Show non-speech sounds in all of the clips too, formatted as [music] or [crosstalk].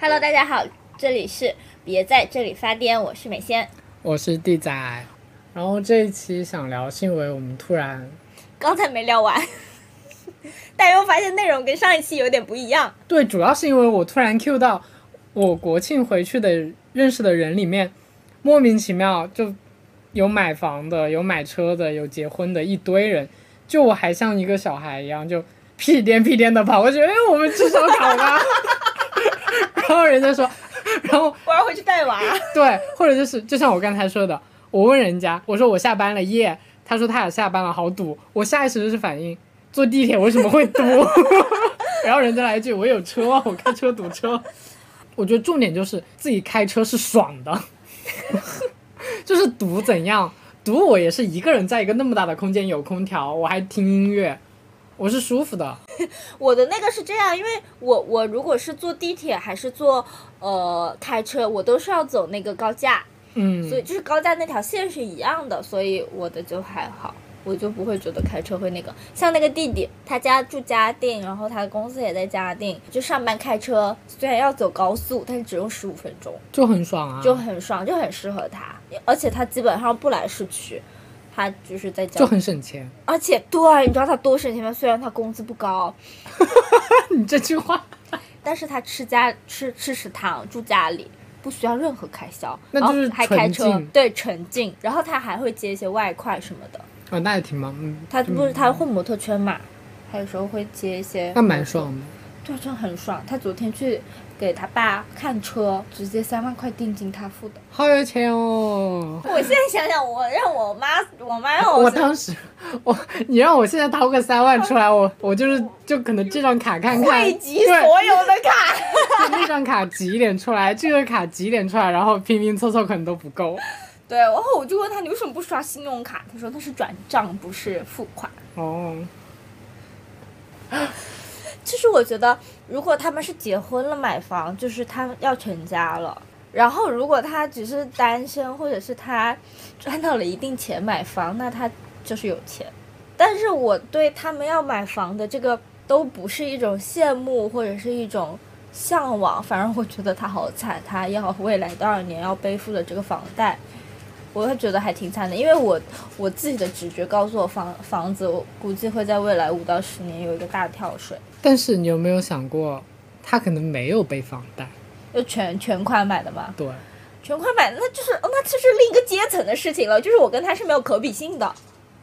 Hello，大家好，这里是别在这里发癫，我是美仙。我是地仔，然后这一期想聊新闻，我们突然刚才没聊完，[laughs] 但又发现内容跟上一期有点不一样。对，主要是因为我突然 Q 到我国庆回去的认识的人里面，莫名其妙就有买房的，有买车的，有结婚的，一堆人，就我还像一个小孩一样，就 [laughs] 屁颠屁颠的跑过去，哎，我们吃烧烤吧。[laughs] 然后人家说，[laughs] 然后我要回去带娃。对，或者就是就像我刚才说的，我问人家，我说我下班了耶，他说他俩下班了，好堵。我下意识就是反应，坐地铁为什么会堵？然后人家来一句，我有车，我开车堵车。我觉得重点就是自己开车是爽的，[laughs] 就是堵怎样堵我也是一个人在一个那么大的空间有空调，我还听音乐。我是舒服的，[laughs] 我的那个是这样，因为我我如果是坐地铁还是坐呃开车，我都是要走那个高架，嗯，所以就是高架那条线是一样的，所以我的就还好，我就不会觉得开车会那个。像那个弟弟，他家住嘉定，然后他的公司也在嘉定，就上班开车，虽然要走高速，但是只用十五分钟，就很爽啊，就很爽，就很适合他，而且他基本上不来市区。他就是在家就很省钱，而且对，你知道他多省钱吗？虽然他工资不高，[laughs] 你这句话，但是他吃家吃吃食堂住家里，不需要任何开销，那就是还开车，对，纯净。然后他还会接一些外快什么的，啊，那也挺忙，嗯。他不是他混摩托圈嘛，他有时候会接一些，那蛮爽的，对，真的很爽。他昨天去。给他爸看车，直接三万块定金他付的，好有钱哦！我现在想想，我让我妈，我妈让我，[laughs] 我当时，我你让我现在掏个三万出来，[laughs] 我我就是就可能这张卡看看，汇集所有的卡，[laughs] 就那张卡挤一点出来，这个卡挤一点出来，然后拼拼凑凑可能都不够。对，然后我就问他你为什么不刷信用卡？他说他是转账，不是付款。哦。其实我觉得，如果他们是结婚了买房，就是他要成家了。然后如果他只是单身，或者是他赚到了一定钱买房，那他就是有钱。但是我对他们要买房的这个都不是一种羡慕，或者是一种向往。反而我觉得他好惨，他要未来多少年要背负的这个房贷。我会觉得还挺惨的，因为我我自己的直觉告诉我，房房子我估计会在未来五到十年有一个大跳水。但是你有没有想过，他可能没有背房贷，就全全款买的嘛？对，全款买，那就是那就是另一个阶层的事情了，就是我跟他是没有可比性的。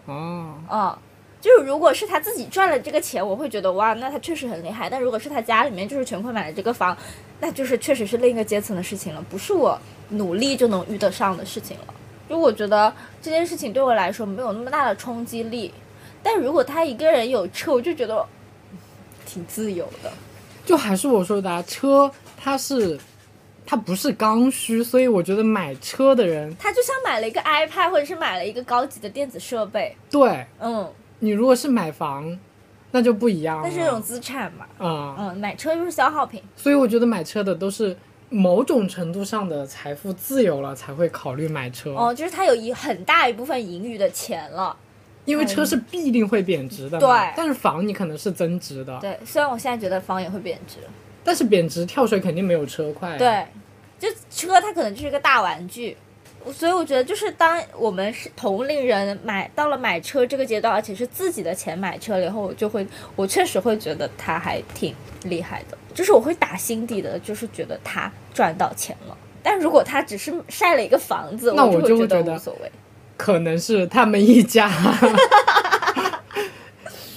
哦，啊，就是如果是他自己赚了这个钱，我会觉得哇，那他确实很厉害。但如果是他家里面就是全款买了这个房，那就是确实是另一个阶层的事情了，不是我努力就能遇得上的事情了。就我觉得这件事情对我来说没有那么大的冲击力，但如果他一个人有车，我就觉得挺自由的。就还是我说的，啊车它是它不是刚需，所以我觉得买车的人，他就像买了一个 iPad 或者是买了一个高级的电子设备。对，嗯，你如果是买房，那就不一样了。那是一种资产嘛。啊，嗯，买车就是消耗品。所以我觉得买车的都是。某种程度上的财富自由了，才会考虑买车。哦，就是他有一很大一部分盈余的钱了，因为车是必定会贬值的。对，但是房你可能是增值的。对，虽然我现在觉得房也会贬值，但是贬值跳水肯定没有车快。对，就车它可能就是个大玩具。所以我觉得，就是当我们是同龄人买到了买车这个阶段，而且是自己的钱买车了以后，我就会，我确实会觉得他还挺厉害的。就是我会打心底的，就是觉得他赚到钱了。但如果他只是晒了一个房子，那我就会觉得无所谓。可能是他们一家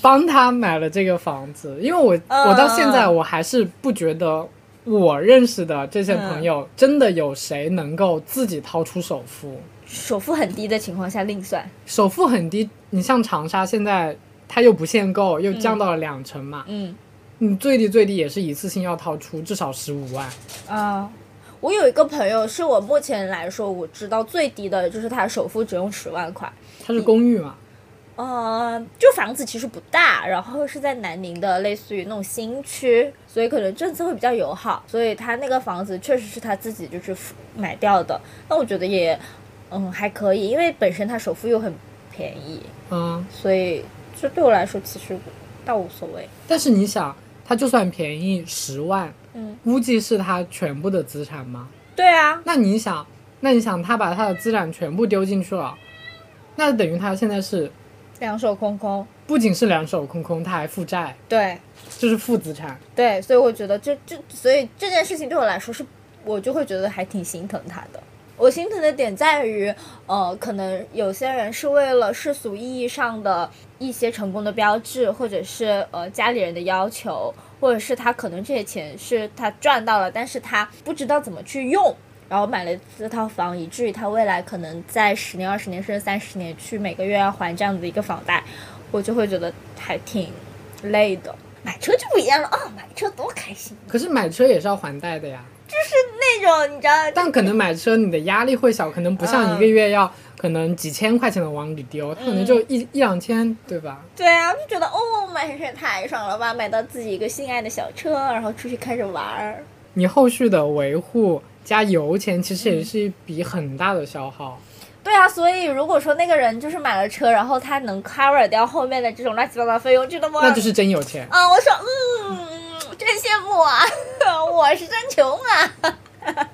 帮他买了这个房子，因为我我到现在我还是不觉得。我认识的这些朋友，真的有谁能够自己掏出首付？首付很低的情况下另算。首付很低，你像长沙现在，它又不限购，又降到了两成嘛。嗯。你最低最低也是一次性要掏出至少十五万。啊，我有一个朋友，是我目前来说我知道最低的，就是他首付只用十万块。他是公寓嘛？呃，就房子其实不大，然后是在南宁的类似于那种新区，所以可能政策会比较友好，所以他那个房子确实是他自己就是买掉的。那我觉得也，嗯，还可以，因为本身他首付又很便宜，嗯，所以这对我来说其实倒无所谓。但是你想，他就算便宜十万，嗯，估计是他全部的资产吗？对啊，那你想，那你想他把他的资产全部丢进去了，那等于他现在是两手空空。不仅是两手空空，他还负债，对就是负资产。对，所以我觉得这这，所以这件事情对我来说是，我就会觉得还挺心疼他的。我心疼的点在于，呃，可能有些人是为了世俗意义上的一些成功的标志，或者是呃家里人的要求，或者是他可能这些钱是他赚到了，但是他不知道怎么去用，然后买了这套房，以至于他未来可能在十年、二十年甚至三十年去每个月要还这样子一个房贷，我就会觉得还挺累的。买车就不一样了啊、买车多开心！可是买车也是要还贷的呀，那种你知道，但可能买车你的压力会小，可能不像一个月要可能几千块钱的往里丢，它可能就一一两千，对吧？对啊，就觉得哦，买车也太爽了吧，买到自己一个心爱的小车，然后出去开着玩儿。你后续的维护加油钱，其实也是一笔很大的消耗。对啊，所以如果说那个人就是买了车，然后他能 cover 掉后面的这种乱七八糟费用，觉得吗那就是真有钱。啊，我说嗯，真羡慕啊，我是真穷啊，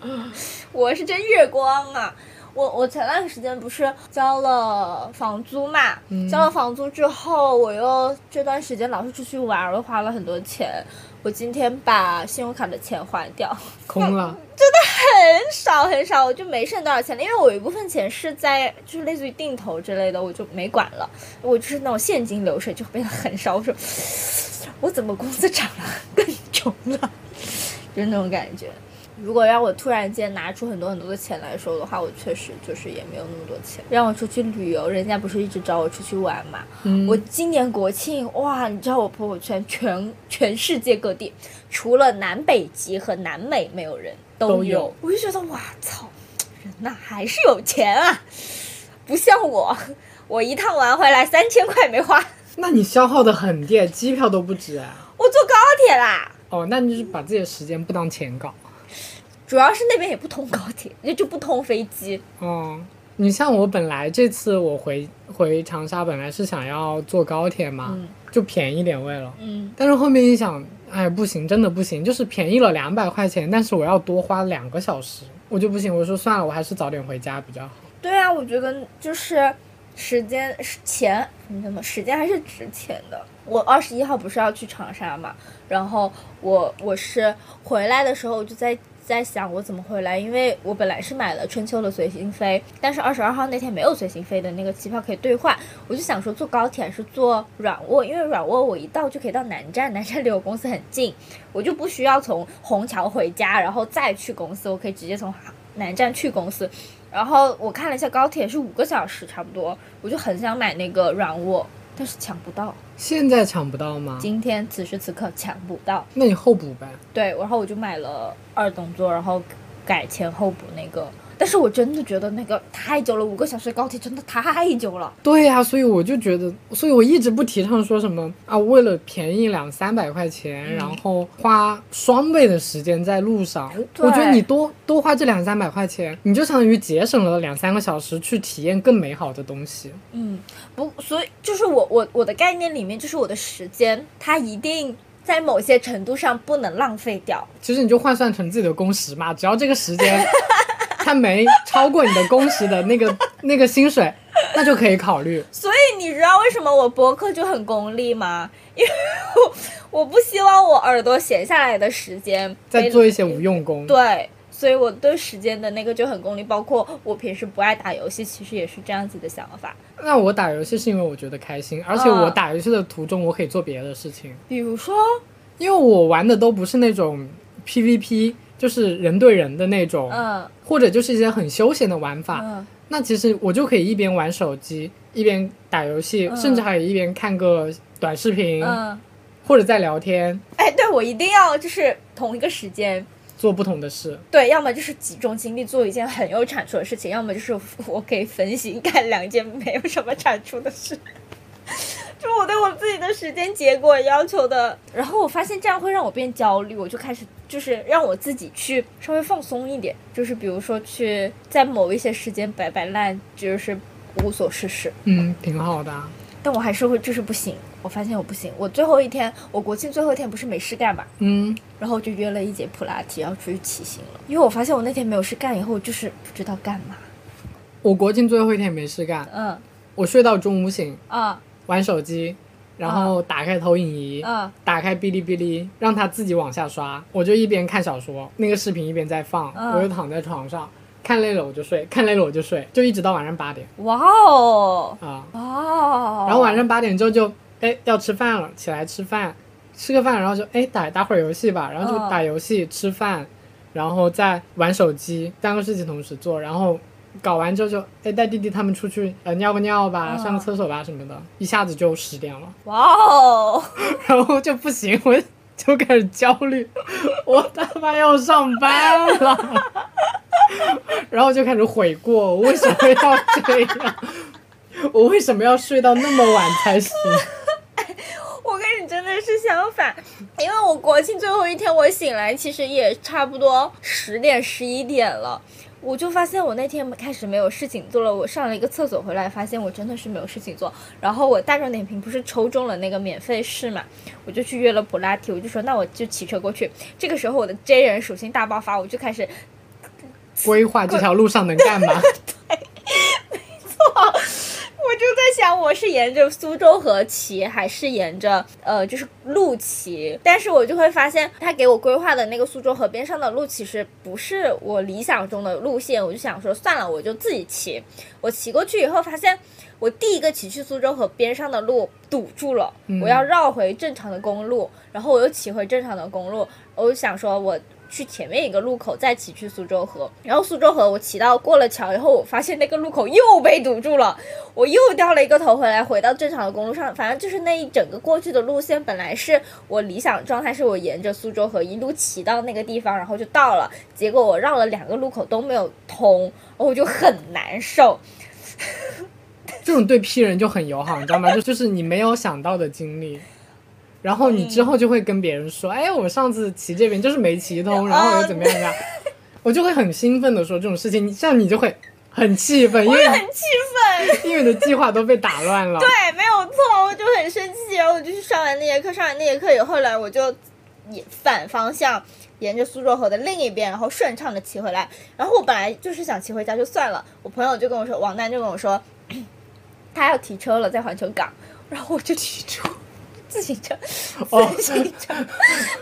[laughs] 我是真月光啊。我我前段时间不是交了房租嘛，交了房租之后，我又这段时间老是出去玩，我又花了很多钱。我今天把信用卡的钱还掉，空了，[laughs] 真的很少很少，我就没剩多少钱了，因为我有一部分钱是在就是类似于定投之类的，我就没管了，我就是那种现金流水就变得很少。我说我怎么工资涨了 [laughs] 更穷了，就是那种感觉。如果让我突然间拿出很多很多的钱来说的话，我确实就是也没有那么多钱。让我出去旅游，人家不是一直找我出去玩嘛？嗯我今年国庆哇，你知道我朋友圈全全世界各地，除了南北极和南美没有人都都有我就觉得哇操，人呐还是有钱啊，不像我，我一趟玩回来三千块没花，[laughs] 那你消耗的很低，机票都不止啊。我坐高铁啦。哦，那你就是把自己的时间不当钱搞。主要是那边也不通高铁，也就不通飞机。哦，你像我本来这次我回回长沙，本来是想要坐高铁嘛，嗯就便宜点位了。嗯，但是后面一想，哎，不行，真的不行，就是便宜了两百块钱，但是我要多花两个小时，我就不行。我说算了，我还是早点回家比较好。对啊，我觉得就是时间是钱，你怎么时间还是值钱的。我二十一号不是要去长沙嘛，然后我我是回来的时候我就在在想我怎么回来，因为我本来是买了春秋的随心飞，但是二十二号那天没有随心飞的那个机票可以兑换，我就想说坐高铁是坐软卧，因为软卧我一到就可以到南站，南站离我公司很近，我就不需要从虹桥回家，然后再去公司，我可以直接从南站去公司。然后我看了一下高铁是五个小时差不多，我就很想买那个软卧，但是抢不到，现在抢不到吗？今天此时此刻抢不到。那你候补呗。对，然后我就买了二等座，然后改前后补那个。但是我真的觉得那个太久了，五个小时高铁真的太久了。对呀、所以我就觉得，所以我一直不提倡说什么啊，为了便宜两三百块钱，嗯然后花双倍的时间在路上。我觉得你多多花这两三百块钱，你就相当于节省了两三个小时去体验更美好的东西。嗯，不，所以就是我我我的概念里面，就是我的时间，它一定在某些程度上不能浪费掉。其实你就换算成自己的工时嘛，只要这个时间它没超过你的工时的那个 [laughs] 那个薪水，那就可以考虑。所以你知道为什么我播客就很功利吗？因为我我不希望我耳朵闲下来的时间被再做一些无用功。对，所以我对时间的那个就很功利。包括我平时不爱打游戏，其实也是这样子的想法。那我打游戏是因为我觉得开心，而且我打游戏的途中我可以做别的事情。比如说，因为我玩的都不是那种 PVP，就是人对人的那种，嗯或者就是一些很休闲的玩法。嗯那其实我就可以一边玩手机，一边打游戏，嗯甚至还有一边看个短视频，嗯，或者在聊天，哎，对我一定要就是同一个时间。做不同的事。对，要么就是集中精力做一件很有产出的事情，要么就是我可以分心干两件没有什么产出的事。这是我对我自己的时间结果要求的。然后我发现这样会让我变焦虑，我就开始就是让我自己去稍微放松一点，就是比如说去在某一些时间摆摆烂，就是无所事事。嗯，挺好的啊。但我还是会就是不行。我发现我不行，我最后一天，我国庆最后一天不是没事干嘛，嗯，然后就约了一节普拉提，要出去骑行了。因为我发现我那天没有事干，以后就是不知道干嘛。我国庆最后一天没事干，嗯我睡到中午醒，啊玩手机，然后打开投影仪，啊打开哔哩哔哩，让它自己往下刷，我就一边看小说，那个视频一边在放，嗯。我就躺在床上，看累了我就睡，看累了我就睡，就一直到晚上八点。哇哦！啊。哦，然后晚上八点之后就哎要吃饭了，起来吃饭，吃个饭，然后就哎打打会儿游戏吧，然后就嗯。打游戏、吃饭，然后再玩手机，三个事情同时做，然后搞完之后就哎带弟弟他们出去呃尿个尿吧，嗯上个厕所吧什么的，一下子就十点了，哇哦，[laughs] 然后就不行，[laughs] 我就开始焦虑，我他妈要上班了。[laughs] 然后就开始悔过，我为什么要这样？我为什么要睡到那么晚才醒？我跟你真的是相反，因为我国庆最后一天我醒来，其实也差不多十点十一点了。我就发现我那天开始没有事情做了，我上了一个厕所回来，发现我真的是没有事情做。然后我大众点评不是抽中了那个免费试嘛，我就去约了普拉提，我就说那我就骑车过去。这个时候我的 J 人属性大爆发，我就开始规划这条路上能干嘛？[laughs] 我就在想，我是沿着苏州河骑，还是沿着呃就是路骑？但是我就会发现，他给我规划的那个苏州河边上的路，其实不是我理想中的路线。我就想说，算了，我就自己骑。我骑过去以后，发现我第一个骑去苏州河边上的路堵住了，嗯我要绕回正常的公路，然后我又骑回正常的公路。我就想说，我去前面一个路口再骑去苏州河，然后苏州河我骑到过了桥以后，我发现那个路口又被堵住了，我又掉了一个头回来，回到正常的公路上。反正就是那一整个过去的路线，本来是我理想状态，是我沿着苏州河一路骑到那个地方，然后就到了。结果我绕了两个路口都没有通，我就很难受。[laughs] 这种对 P 人就很友好，你知道吗？就就是你没有想到的经历，然后你之后就会跟别人说，哎，我上次骑这边就是没骑通，然后又怎么样怎么样，[laughs] 我就会很兴奋的说这种事情，像你就会很气愤，因为很气愤，[laughs] 因为你的计划都被打乱了。对，没有错，我就很生气，然后我就去上完那节课，上完那节课以后，后来我就也反方向。沿着苏州河的另一边，然后顺畅的骑回来。然后我本来就是想骑回家就算了，我朋友就跟我说，王丹就跟我说，[clears throat] 他要提车了，在环球港。然后我就提车，自行车，哦自行车，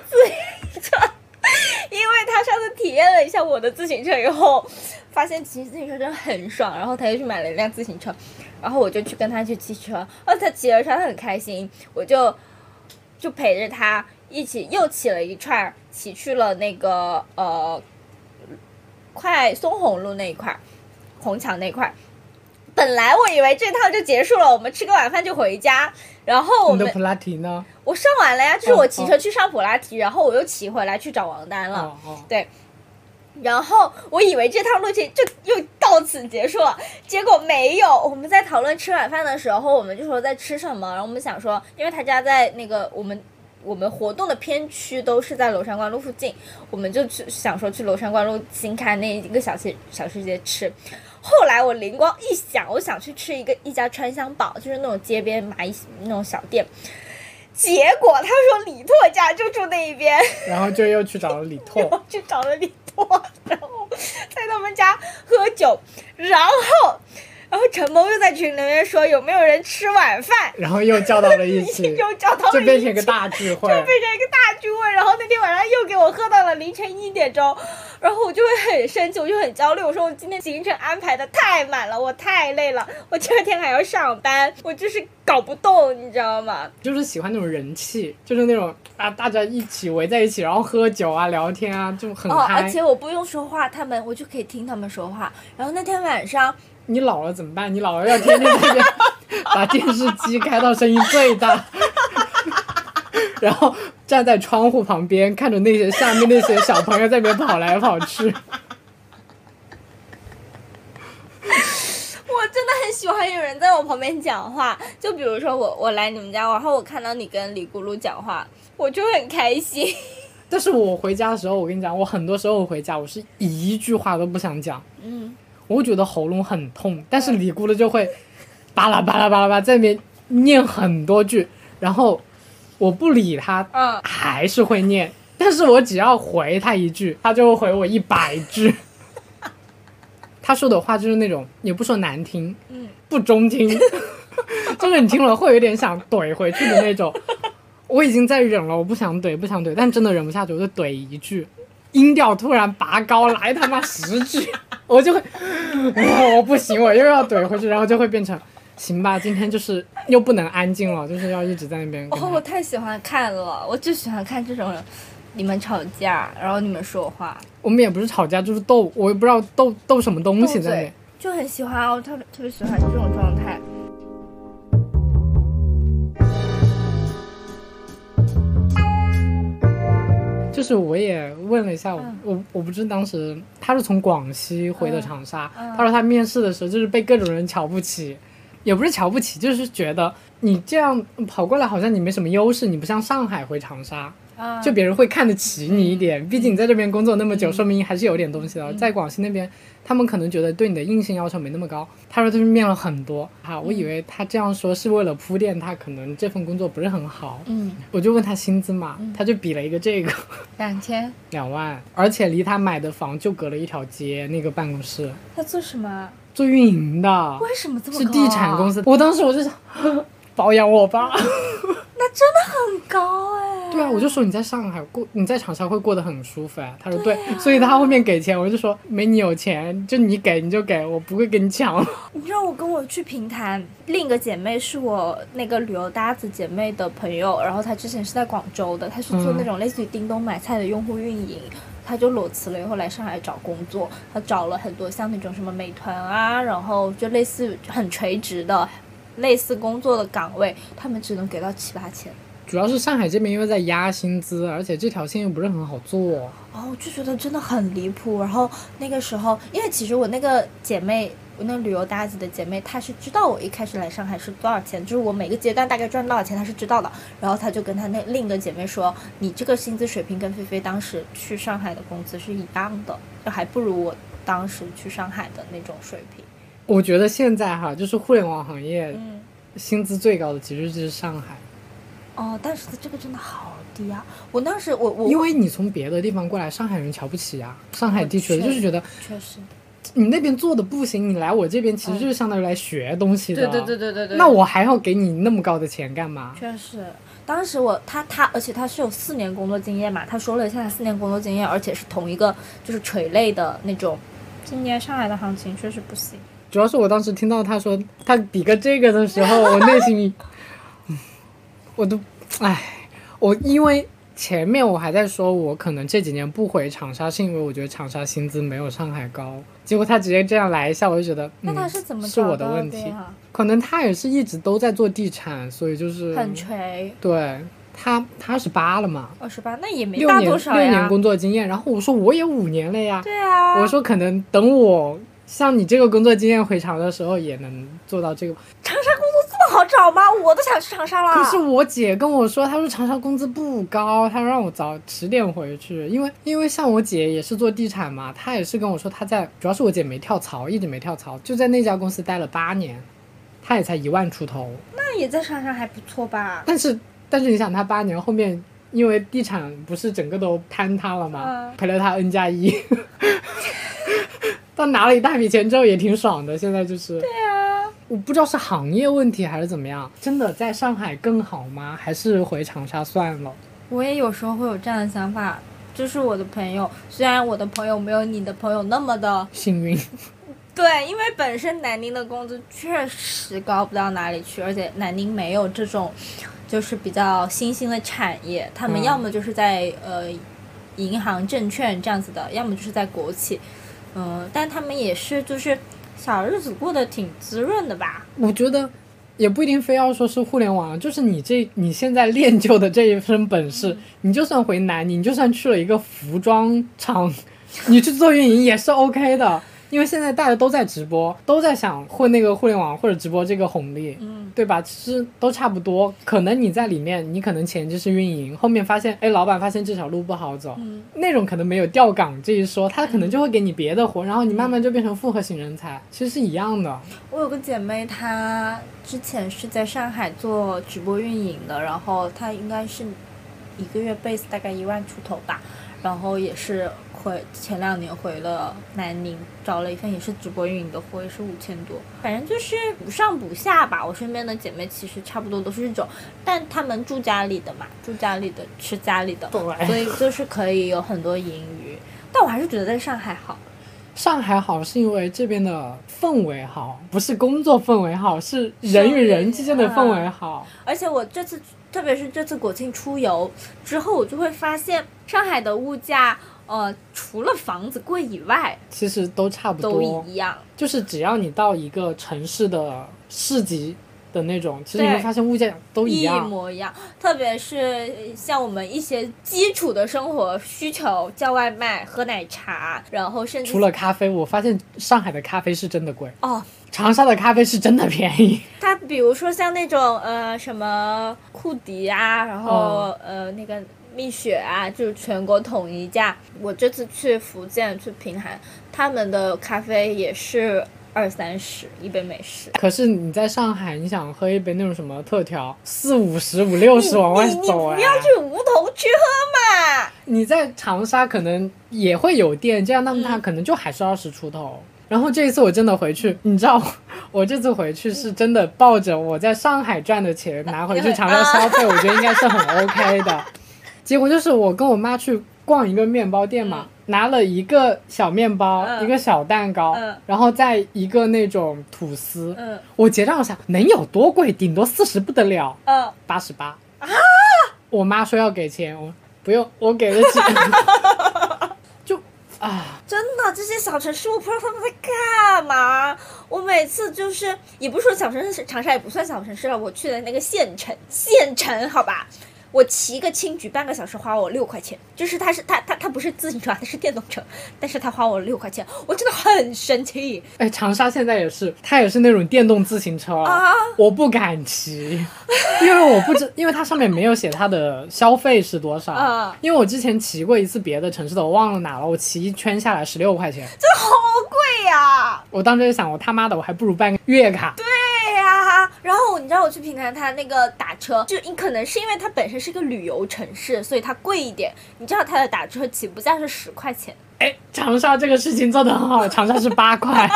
自行车。因为他上次体验了一下我的自行车以后，发现骑自行车真的很爽，然后他就去买了一辆自行车，然后我就去跟他去骑车，哦，他骑了车，他很开心，我就就陪着他一起又骑了一串儿，骑去了那个呃，快松红路那一块儿，红墙那块儿。本来我以为这趟就结束了，我们吃个晚饭就回家。然后我们的普拉提呢？我上完了呀，就是哦我骑车去上普拉提，然后我又骑回来去找王丹了。哦哦，然后我以为这趟路程就又到此结束了，结果没有。我们在讨论吃晚饭的时候，我们就说在吃什么，然后我们想说，因为他家在那个我们我们活动的片区都是在娄山关路附近，我们就去想说去娄山关路新开那一个小吃小吃街吃。后来我灵光一想，我想去吃一个一家川香堡，就是那种街边买那种小店。结果他说李拓家就住那一边，然后就又去找了李拓。[laughs] 去找了李拓，然后在他们家喝酒，然后，然后陈萌又在群里面说有没有人吃晚饭，然后又叫到了一起，[laughs] 又叫到了一起就变成一个大聚会。就变成一个大聚会，然后那天晚上又给我喝到了凌晨一点钟，然后我就会很生气，我就很焦虑，我说我今天行程安排的太满了，我太累了，我第二天还要上班，我就是搞不动，你知道吗？就是喜欢那种人气，就是那种啊，大家一起围在一起，然后喝酒啊、聊天啊，就很哦，嗨。而且我不用说话，他们我就可以听他们说话。然后那天晚上，你老了怎么办？你老了要天天在那边 [laughs] 把电视机开到声音最大，然后站在窗户旁边看着那些下面那些小朋友在那边跑来跑去。[laughs] 我真的很喜欢有人在我旁边讲话，就比如说我我来你们家，然后我看到你跟李咕噜讲话，我就很开心。[laughs] 但是我回家的时候，我跟你讲，我很多时候我回家我是一句话都不想讲，嗯，我会觉得喉咙很痛，但是李咕噜就会巴拉巴拉巴拉巴拉在那边念很多句，然后我不理他，嗯，还是会念，但是我只要回他一句，他就会回我一百句。[laughs] 他说的话就是那种，也不说难听，嗯，不中听，[laughs] 就是你听了会有点想怼回去的那种。我已经在忍了，我不想怼，不想怼，但真的忍不下去，我就怼一句，音调突然拔高来他妈十句，[laughs] 我就会，我不行，我又要怼回去，然后就会变成，行吧，今天就是又不能安静了，就是要一直在那边。哦，我太喜欢看了，我就喜欢看这种你们吵架，然后你们说话，我们也不是吵架，就是斗，我也不知道斗斗什么东西在那边。就很喜欢，我特别特别喜欢这种状态。就是我也问了一下我，嗯我我不是当时他是从广西回的长沙，嗯他说他面试的时候就是被各种人瞧不起，也不是瞧不起，就是觉得你这样跑过来好像你没什么优势，你不像上海回长沙，啊。就别人会看得起你一点，毕竟你在这边工作那么久，嗯。说明还是有点东西的。嗯。在广西那边，他们可能觉得对你的硬性要求没那么高。他说他是面了很多，哈，我以为他这样说是为了铺垫他可能这份工作不是很好，嗯，我就问他薪资嘛，他就比了一个这个。两千，两万，而且离他买的房就隔了一条街，那个办公室。他做什么？做运营的，为什么这么是高、啊地产公，司。我当时我就想 [laughs] 包养我吧。[laughs] 那真的很高哎、对啊，我就说你在上海过，你在长沙会过得很舒服哎。他说对，对啊所以他后面给钱，我就说没你有钱，就你给你就给，我不会跟你抢。[laughs] 你知道我跟我去平潭，另一个姐妹是我那个旅游搭子姐妹的朋友，然后她之前是在广州的，她是做嗯那种类似于叮咚买菜的用户运营。她就裸辞了以后来上海找工作，他找了很多像那种什么美团啊，然后就类似很垂直的类似工作的岗位，他们只能给到七八千。主要是上海这边因为在压薪资，而且这条线又不是很好做。哦，我就觉得真的很离谱。然后那个时候，因为其实我那个姐妹，我那旅游搭子的姐妹，她是知道我一开始来上海是多少钱，就是我每个阶段大概赚多少钱，她是知道的。然后她就跟她那另一个姐妹说，你这个薪资水平跟菲菲当时去上海的工资是一样的，就还不如我当时去上海的那种水平。我觉得现在哈，就是互联网行业嗯，薪资最高的其实就是上海，哦，但是这个真的好低啊！我当时我我因为你从别的地方过来，上海人瞧不起啊、上海地区就是觉得确实，你那边做的不行，你来我这边其实就是相当于来学东西的。对对对对对对。那我还要给你那么高的钱干嘛？确实，当时我他他，而且他是有四年工作经验嘛，他说了一下他四年工作经验，而且是同一个就是垂类的那种。今年上海的行情确实不行。主要是我当时听到他说他比个这个的时候，我内心 [laughs] 我都，唉，我因为前面我还在说我可能这几年不回长沙，是因为我觉得长沙薪资没有上海高。结果他直接这样来一下，我就觉得，那嗯，他是怎么是我的问题？呀？可能他也是一直都在做地产，所以就是很垂，对他他二十八了嘛，二十八，那也没大多少六年。工作经验，然后我说我也五年了呀，对啊，我说可能等我像你这个工作经验回长的时候，也能做到这个。长沙工作好找吗？我都想去长沙了。可是我姐跟我说，她说长沙工资不高，她让我早迟点回去，因为因为像我姐也是做地产嘛，她也是跟我说她在，主要是我姐没跳槽，一直没跳槽，就在那家公司待了八年，她也才一万出头，那也在长沙还不错吧？但是但是你想，她八年后面。因为地产不是整个都坍塌了嘛，嗯赔了她 N 加一，[laughs] 但拿了一大笔钱之后也挺爽的。现在就是，对啊，我不知道是行业问题还是怎么样，真的在上海更好吗？还是回长沙算了？我也有时候会有这样的想法。就是我的朋友，虽然我的朋友没有你的朋友那么的幸运，[laughs] 对，因为本身南宁的工资确实高不到哪里去，而且南宁没有这种就是比较新兴的产业，他们嗯要么就是在、呃银行、证券这样子的，要么就是在国企，嗯、但他们也是就是小日子过得挺滋润的吧。我觉得也不一定非要说是互联网，就是你这你现在练就的这一身本事，你就算回南宁，你就算去了一个服装厂，[laughs] 你去做运营也是 OK 的。因为现在大家都在直播，都在想混那个互联网或者直播这个红利，嗯，对吧？其实都差不多。可能你在里面，你可能前期是运营，后面发现，哎，老板发现这条路不好走，嗯那种可能没有调岗这一说，他可能就会给你别的活，然后你慢慢就变成复合型人才，其实是一样的。我有个姐妹，她之前是在上海做直播运营的，然后她应该是一个月 base 大概一万出头吧，然后也是回前两年回了南宁，找了一份也是直播运营的活，也是五千多，反正就是不上不下吧。我身边的姐妹其实差不多都是这种，但她们住家里的嘛，住家里的吃家里的，所以就是可以有很多盈余。但我还是觉得在上海好。上海好是因为这边的氛围好，不是工作氛围好，是人与人之间的氛围好。而且我这次，特别是这次国庆出游之后，我就会发现上海的物价，呃，除了房子贵以外，其实都差不多都，一样。就是只要你到一个城市的市集的那种，其实你会发现物价都一样。一模一样，特别是像我们一些基础的生活需求，叫外卖、喝奶茶，然后甚至除了咖啡，我发现上海的咖啡是真的贵，哦，长沙的咖啡是真的便宜。它比如说像那种呃什么库迪啊，然后、呃那个蜜雪啊，就是全国统一价。我这次去福建去平潭，他们的咖啡也是二三十一杯美式。可是你在上海，你想喝一杯那种什么特调，四五十、五六十往外你你走哎不。要去梧桐去喝嘛。你在长沙可能也会有店，这样那么它可能就还是二十出头。然后这一次我真的回去，你知道，我这次回去是真的抱着我在上海赚的钱拿回去 [laughs] 长沙消费，我觉得应该是很 OK 的。结果就是我跟我妈去逛一个面包店嘛，拿了一个小面包，嗯一个小蛋糕，嗯然后再一个那种吐司。嗯我结账想能有多贵？顶多四十不得了，嗯，八十八。啊我妈说要给钱，我不用，我给得起。[laughs] 就啊，真的，这些小城市我不知道他们在干嘛。我每次就是，也不是说小城市，长沙也不算小城市了。我去的那个县城，县城好吧，我骑个青桔半个小时花我六块钱，就是它是它它它不是自行车，它是电动车，但是它花我六块钱，我真的很生气。哎，长沙现在也是，它也是那种电动自行车，啊！我不敢骑，因为我不知，[laughs] 因为它上面没有写它的消费是多少。啊。因为我之前骑过一次别的城市的，我忘了哪了，我骑一圈下来十六块钱，真的好贵呀、我当时就想，我他妈的，我还不如办个月卡。对呀、然后你知道我去平潭，它那个打车，就你可能是因为它本身是个旅游城市，所以它贵一点。你知道它的打车起步价是十块钱。哎，长沙这个事情做得很好，长沙是八块。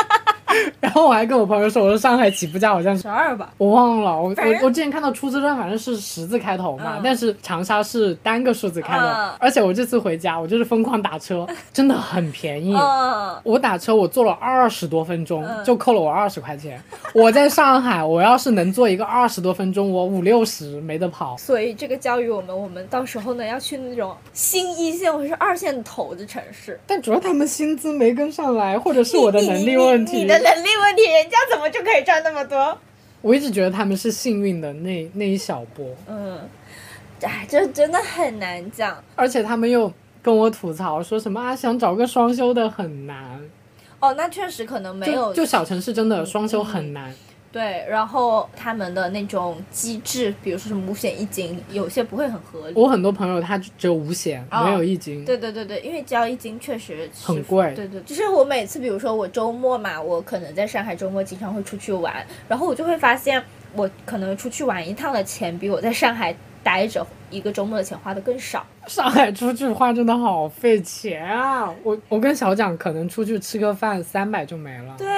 [laughs] 然后我还跟我朋友说，我说上海起步价好像是十二吧。我忘了，我我我之前看到出租车反正是十字开头嘛，嗯但是长沙是单个数字开头，嗯而且我这次回家我就是疯狂打车，[laughs] 真的很便宜。嗯，我打车我坐了二十多分钟，嗯就扣了我二十块钱。[laughs] 我在上海，我要是能坐一个二十多分钟，我五六十没得跑。所以这个教育我们，我们到时候呢要去那种新一线或者是二线头的城市。但主要他们薪资没跟上来，或者是我的能力问题。的能力问题，人家怎么就可以赚那么多？我一直觉得他们是幸运的那那一小波，嗯，哎，这真的很难讲。而且他们又跟我吐槽说什么啊，想找个双休的很难。哦，那确实可能没有就就小城市真的双休很难。对，然后他们的那种机制，比如说什么五险一金，有些不会很合理。我很多朋友他只有五险，哦没有一金。对对对对，因为交一金确实很贵对对，就是我每次，比如说我周末嘛，我可能在上海周末经常会出去玩，然后我就会发现，我可能出去玩一趟的钱，比我在上海待着一个周末的钱花的更少。上海出去花真的好费钱啊！我我跟小蒋可能出去吃个饭三百就没了。对啊，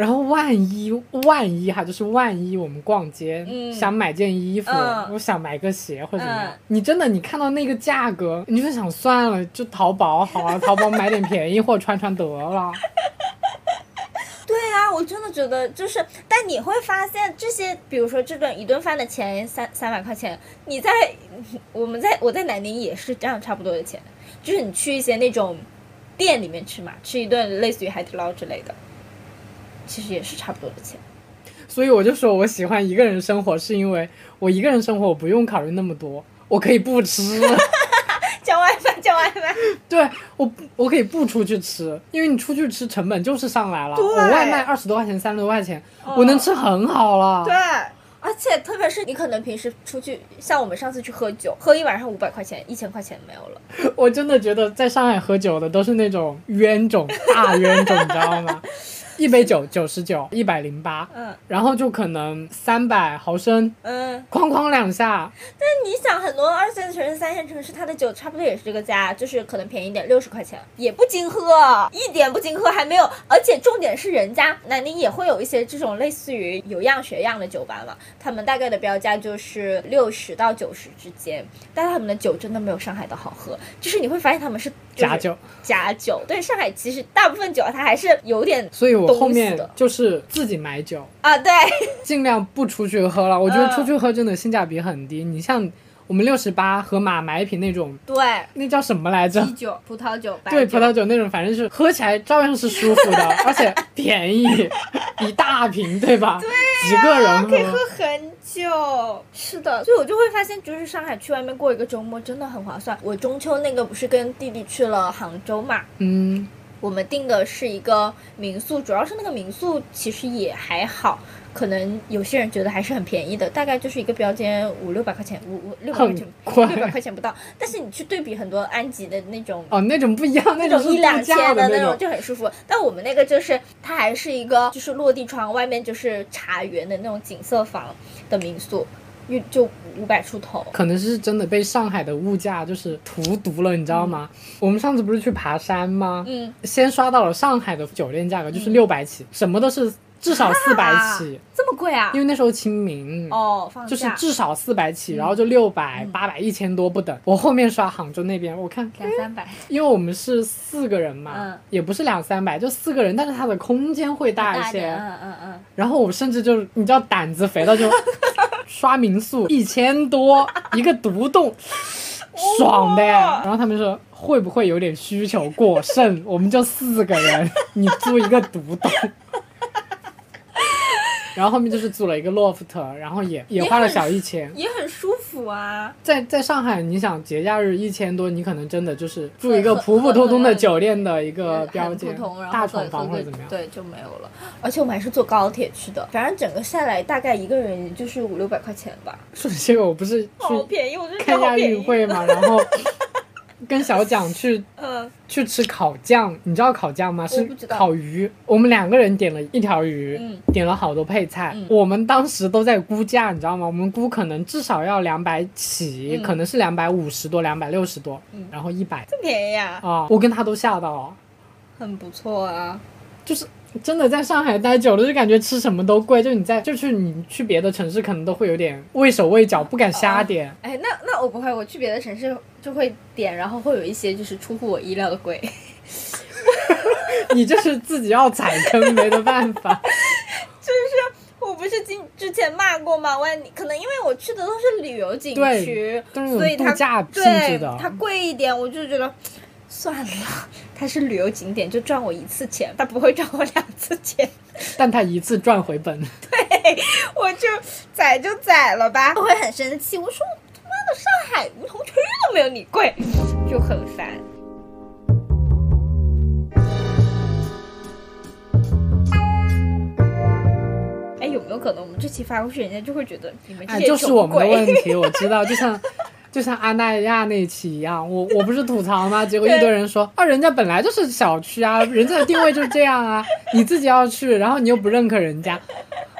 然后万一万一哈，就是万一我们逛街、嗯。想买件衣服，嗯。我想买个鞋或者怎么样，嗯。你真的你看到那个价格，你就想算了，就淘宝好啊，[laughs] 淘宝买点便宜货穿穿得了。对啊，我真的觉得就是，但你会发现这些，比如说这顿一顿饭的钱三三百块钱，你在我们在我在南宁也是这样差不多的钱，就是你去一些那种店里面吃嘛，吃一顿类似于海底捞之类的，其实也是差不多的钱。所以我就说我喜欢一个人生活，是因为我一个人生活我不用考虑那么多，我可以不吃。[laughs] 叫外卖，叫外卖。对我我可以不出去吃，因为你出去吃成本就是上来了。我外卖二十多块钱、三十多块钱，我能吃很好了。对，而且特别是你可能平时出去，像我们上次去喝酒，喝一晚上五百块钱、一千块钱没有了。[laughs] 我真的觉得在上海喝酒的都是那种冤种，大冤种，你知道吗？[laughs] 一杯酒九十九，一百零八，嗯然后就可能三百毫升，嗯，哐哐两下，但你想很多二线城市、三线城市，它的酒差不多也是这个价，就是可能便宜一点，六十块钱，也不经喝，一点不经喝，还没有。而且重点是人家南宁也会有一些这种类似于有样学样的酒吧嘛，他们大概的标价就是六十到九十之间，但是他们的酒真的没有上海的好喝，就是你会发现他们是、就是假酒。假酒。对，上海其实大部分酒它还是有点所以我后面就是自己买酒，啊，对，[laughs] 尽量不出去喝了。我觉得嗯出去喝真的性价比很低。你像我们六十八盒马买一瓶那种，对，那叫什么来着？啤酒、葡萄酒、白对，葡萄酒那种，反正是喝起来照样是舒服的，[laughs] 而且便宜，[laughs] 一大瓶，对吧？对几个人可以喝喝。很久。是的，所以我就会发现，就是上海去外面过一个周末真的很划算。我中秋那个不是跟弟弟去了杭州嘛，嗯，我们订的是一个民宿，主要是那个民宿其实也还好。可能有些人觉得还是很便宜的，大概就是一个标间五六百块钱，五五六百块钱，贵六百块钱不到。但是你去对比很多安吉的那种哦，那种不一样，那种一两千的那那种就很舒服。但我们那个就是它还是一个就是落地窗，外面就是茶园的那种景色房的民宿，就就五百出头。可能是真的被上海的物价就是荼毒了，你知道吗？我们上次不是去爬山吗？嗯，先刷到了上海的酒店价格，就是六百起，什么都是至少四百起，[laughs] 这么贵啊因？为那时候清明。哦，放就是至少四百起，然后就六百、嗯八百、一千多不等。我后面刷杭州那边，我看，两三百，因为我们是四个人嘛，嗯也不是两三百，就四个人，但是它的空间会大一些。嗯嗯嗯，然后我甚至就你知道胆子肥到就 [laughs] 刷民宿 [laughs] 一千多一个独栋，爽的呀。然后他们说会不会有点需求过剩？我们就四个人，你租一个独栋。然后后面就是租了一个 loft，然后也也花了小一千。也很舒服啊。在在上海，你想节假日一千多，你可能真的就是住一个普普通通的酒店的一个标间大床房或者怎么样。对，就没有了。而且我们还是坐高铁去的，反正整个下来大概一个人也就是五六百块钱吧，说起这个，我不是去好便宜，我真的觉看亚。运会嘛，然后跟小蒋去嗯，去吃烤酱，你知道烤酱吗？是烤鱼。我们两个人点了一条鱼，嗯点了好多配菜。嗯我们当时都在估价，你知道吗？我们估可能至少要两百起，嗯可能是两百五十多、两百六十多，嗯然后一百这么便宜啊，啊！我跟他都吓到了，很不错啊。就是。真的在上海待久了，就感觉吃什么都贵。就你在，就去你去别的城市，可能都会有点畏手畏脚，不敢瞎点。哎，那那我不会，我去别的城市就会点，然后会有一些就是出乎我意料的贵。[laughs] [laughs] 你这是自己要踩坑，没得办法。就是我不是今之前骂过吗？万你可能因为我去的都是旅游景区，所以它种度假性质对的。它贵一点，我就觉得算了，它是旅游景点，就赚我一次钱，它不会赚我两次钱，但它一次赚回本。[laughs] 对我就宰就宰了吧。我会很生气，我说上海梧桐区都没有你贵，就很烦。哎，有没有可能我们这期发过去，人家就会觉得你们就是我们的问题，我知道，就像 [laughs] 就像阿那亚那期一样，我我不是吐槽吗？[laughs] 结果一堆人说啊，人家本来就是小区啊，人家的定位就是这样啊，你自己要去，然后你又不认可人家，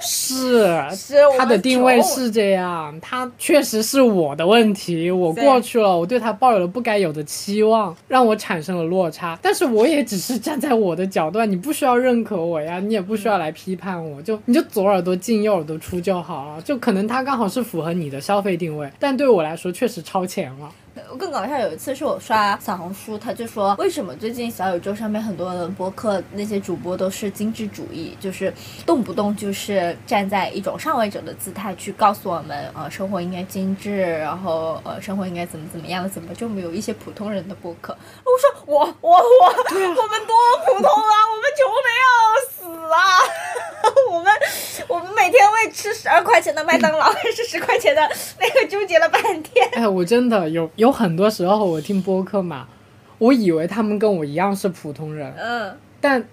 是是我他的定位是这样，他确实是我的问题，我过去了，我对他抱有了不该有的期望，让我产生了落差。但是我也只是站在我的角度，你不需要认可我呀，你也不需要来批判我，就你就左耳朵进右耳朵出就好了。就可能他刚好是符合你的消费定位，但对我来说确实超前了。更搞笑，有一次是我刷小红书，他就说为什么最近小宇宙上面很多的播客那些主播都是精致主义，就是动不动就是站在一种上位者的姿态去告诉我们，呃，生活应该精致，然后呃，生活应该怎么怎么样，怎么就没有一些普通人的播客？我说我我我，我们多普通啊，我们穷的要死啊，我 [laughs] 我们我们每天为吃十二块钱的麦当劳还是十块钱的那个纠结了半天。哎，我真的有有很多时候我听播客嘛，我以为他们跟我一样是普通人，嗯，但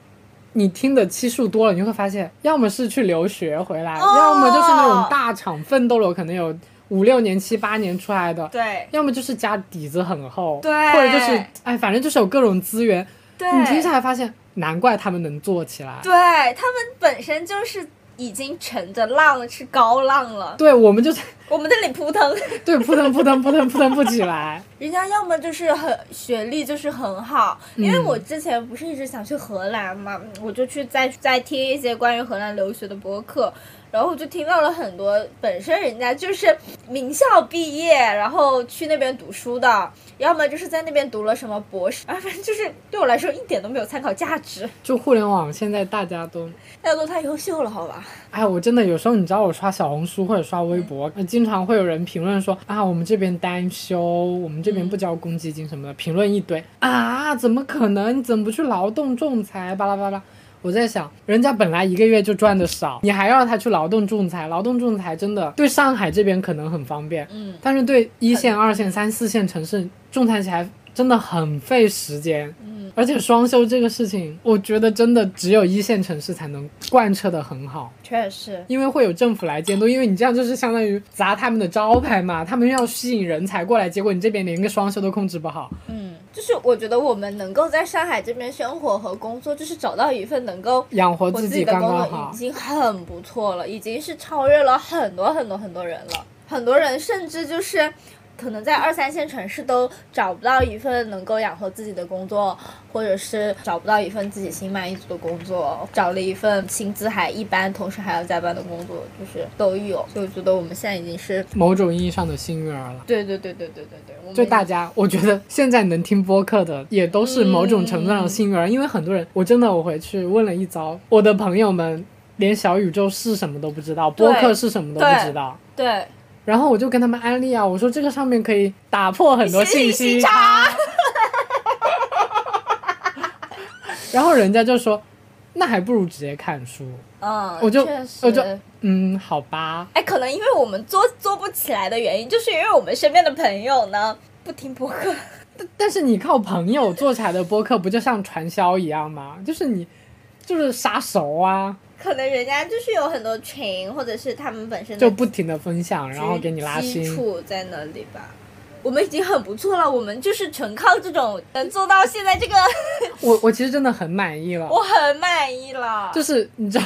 你听的期数多了，你会发现，要么是去留学回来，哦。要么就是那种大厂奋斗了，可能有五六年、七八年出来的，对。要么就是家底子很厚，对。或者就是哎，反正就是有各种资源。对，你听下来发现，难怪他们能做起来。对他们本身就是已经乘着浪是高浪了，对我们就是我们这里扑腾。[laughs] 对扑腾扑腾扑腾扑腾不起来。人家要么就是很学历就是很好，因为嗯我之前不是一直想去荷兰嘛，我就去再再听一些关于荷兰留学的博客，然后我就听到了很多本身人家就是名校毕业，然后去那边读书的，要么就是在那边读了什么博士，啊，[laughs] 反正就是对我来说一点都没有参考价值，就互联网现在大家都，大家都太优秀了，好吧？哎，我真的有时候你知道我刷小红书或者刷微博，呃经常会有人评论说啊，我们这边单休，我们这边不交公积金什么的，评论一堆啊，怎么可能？你怎么不去劳动仲裁？巴拉巴拉。我在想，人家本来一个月就赚的少，你还要他去劳动仲裁，劳动仲裁真的对上海这边可能很方便，嗯，但是对一线、二线、三四线城市仲裁起来真的很费时间。嗯，而且双休这个事情，我觉得真的只有一线城市才能贯彻的很好，确实，因为会有政府来监督，因为你这样就是相当于砸他们的招牌嘛，他们要吸引人才过来，结果你这边连个双休都控制不好。嗯，就是我觉得我们能够在上海这边生活和工作，就是找到一份能够养活自己的工刚好作已。经很不错了，已经是超越了很多很多很多人了。很多人甚至就是可能在二三线城市都找不到一份能够养活自己的工作，或者是找不到一份自己心满意足的工作，找了一份薪资还一般，同时还要加班的工作，就是都有。所以我觉得我们现在已经是，某种意义上的幸运儿了。对对对对对对对，我就大家，我觉得现在能听播客的也都是某种程度上的幸运儿，因为很多人，我真的我回去问了一遭，我的朋友们连小宇宙是什么都不知道，播客是什么都不知道。对然后我就跟他们安利啊，我说这个上面可以打破很多信息差。[laughs] 然后人家就说，那还不如直接看书。嗯，我就我就嗯，好吧。哎，可能因为我们做做不起来的原因，就是因为我们身边的朋友呢不听播客。[laughs] 但是你靠朋友做起来的播客，不就像传销一样吗？就是你，就是杀熟啊，可能人家就是有很多群，或者是他们本身就不停的分享，然后给你拉基新。础在那里吧。我们已经很不错了，我们就是纯靠这种能做到现在这个，[laughs] 我我其实真的很满意了。[laughs] 我很满意了。就是你知道，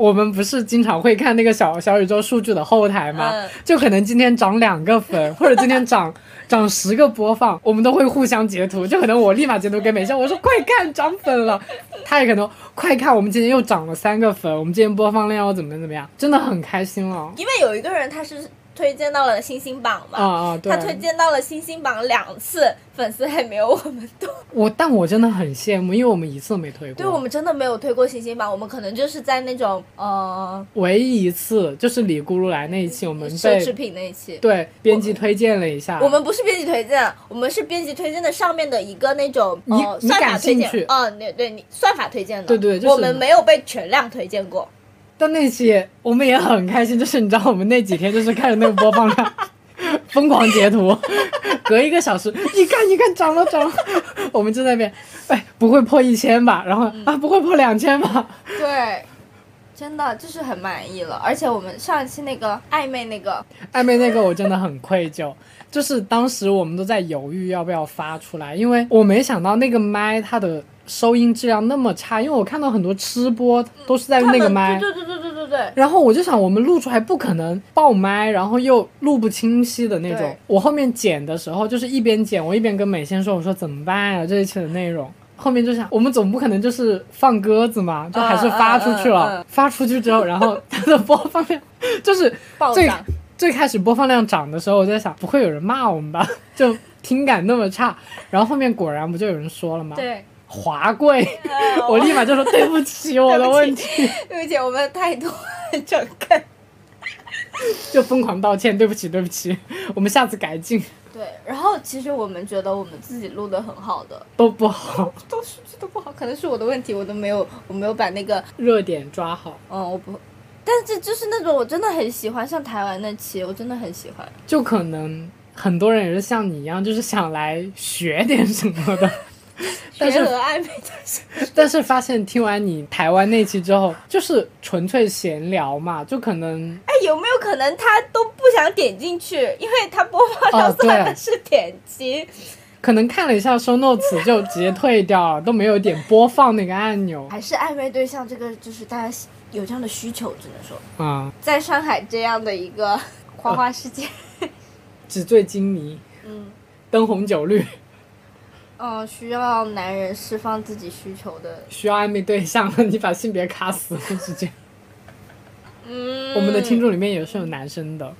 我我们不是经常会看那个小 [laughs] 小宇宙数据的后台吗？嗯就可能今天涨两个粉，或者今天涨 [laughs] 涨十个播放，我们都会互相截图。就可能我立马截图给美笑，我说快看涨粉了，他也可能快看，我们今天又涨了三个粉，我们今天播放量又怎么怎么样，真的很开心了。因为有一个人他是推荐到了星星榜嘛，啊啊，对他，推荐到了星星榜两次，粉丝还没有我们多。我但我真的很羡慕，因为我们一次都没推过。对我们真的没有推过星星榜，我们可能就是在那种呃唯一一次就是李咕噜来那一期，我们奢侈品那一期。对编辑推荐了一下。我们不是编辑推荐，我们是编辑推荐的上面的一个那种你呃你感算法推荐兴趣，哦，对对，你算法推荐的，对对就是我们没有被全量推荐过。但那期我们也很开心，就是你知道我们那几天就是看着那个播放量，疯狂截图，隔一个小时，你看你看涨了涨了，我们就在那边，哎，不会破一千吧？然后、嗯啊，不会破两千吧？对，真的就是很满意了。而且我们上一期那个暧昧那个，暧昧那个我真的很愧疚，就是当时我们都在犹豫要不要发出来，因为我没想到那个麦它的收音质量那么差，因为我看到很多吃播都是在用那个麦。对对对然后我就想，我们录出来不可能爆麦，然后又录不清晰的那种。我后面剪的时候，就是一边剪，我一边跟美仙说：“我说怎么办呀、这一期的内容。”后面就想，我们总不可能就是放鸽子嘛，就还是发出去了。嗯嗯嗯发出去之后，然后它的播放量就是最。最开始播放量涨的时候，我在想，不会有人骂我们吧？[laughs] 就听感那么差。然后后面果然不就有人说了吗？对，华贵，呃我立马就说对不起，我的问题。对不起，我们的态度很诚恳。就疯狂道歉，对不起，对不起，我们下次改进。对，然后其实我们觉得我们自己录的很好的，都不好，都是都不好，可能是我的问题，我都没有我没有把那个热点抓好，嗯，我不，但是就是那种我真的很喜欢，像台湾那期，我真的很喜欢。就可能很多人也是像你一样，就是想来学点什么的。[laughs] 但是和暧昧的 [laughs] 但是发现听完你台湾那期之后，就是纯粹闲聊嘛，就可能哎，有没有可能他都不想点进去，因为他播放上哦对算的是点击？可能看了一下收 notes 就直接退掉了，都没有点播放那个按钮还是暧昧对象这个，就是大家有这样的需求，只能说，啊、在上海这样的一个花花世界，[laughs] 纸醉金迷，嗯。灯红酒绿，嗯，需要男人释放自己需求的，需要暧昧对象，你把性别卡死了，直接。嗯，我们的听众里面也是有男生的，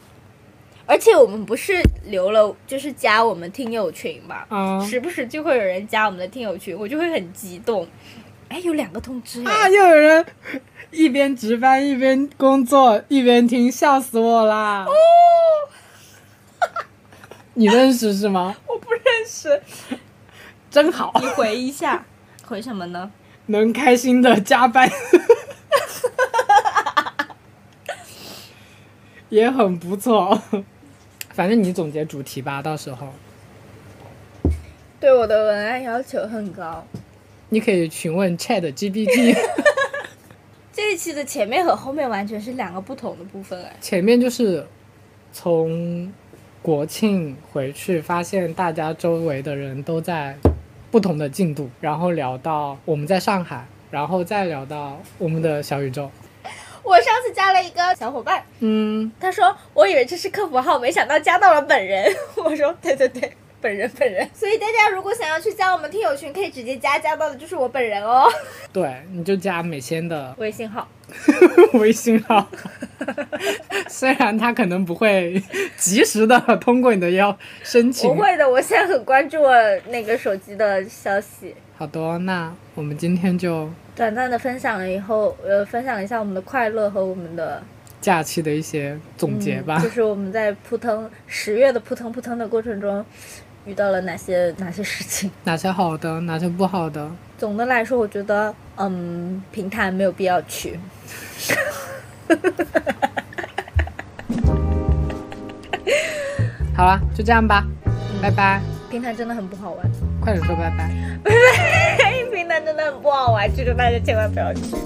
而且我们不是留了，就是加我们听友群嘛，啊、时不时就会有人加我们的听友群，我就会很激动。哎，有两个通知啊，哎，又有人一边值班一边工作一边听，笑死我啦！哦，你认识是吗？我不认识，真好，你回一下，回什么呢？能开心的加班，[laughs] 也很不错。反正你总结主题吧，到时候对我的文案要求很高。你可以询问 Chat GPT。[laughs] 这一期的前面和后面完全是两个不同的部分哎。前面就是从国庆回去，发现大家周围的人都在不同的进度，然后聊到我们在上海，然后再聊到我们的小宇宙。我上次加了一个小伙伴，嗯，他说我以为这是客服号，没想到加到了本人。[laughs] 我说对对对，本人本人。所以大家如果想要去加我们听友群，可以直接加，加到的就是我本人哦，对，你就加美仙的微信号。[laughs] 微信号，[laughs] 虽然他可能不会及时的通过你的要申请不。会的，我现在很关注我那个手机的消息。好的哦，那我们今天就短暂的分享了以后，呃，分享一下我们的快乐和我们的假期的一些总结吧。嗯就是我们在扑腾十月的扑腾扑腾的过程中，遇到了哪些哪些事情。哪些好的，哪些不好的。总的来说，我觉得，嗯，平潭没有必要去。[laughs] 好了，就这样吧，拜拜。平潭真的很不好玩，快点说拜拜。[laughs] 平潭真的很不好玩，记住大家千万不要去。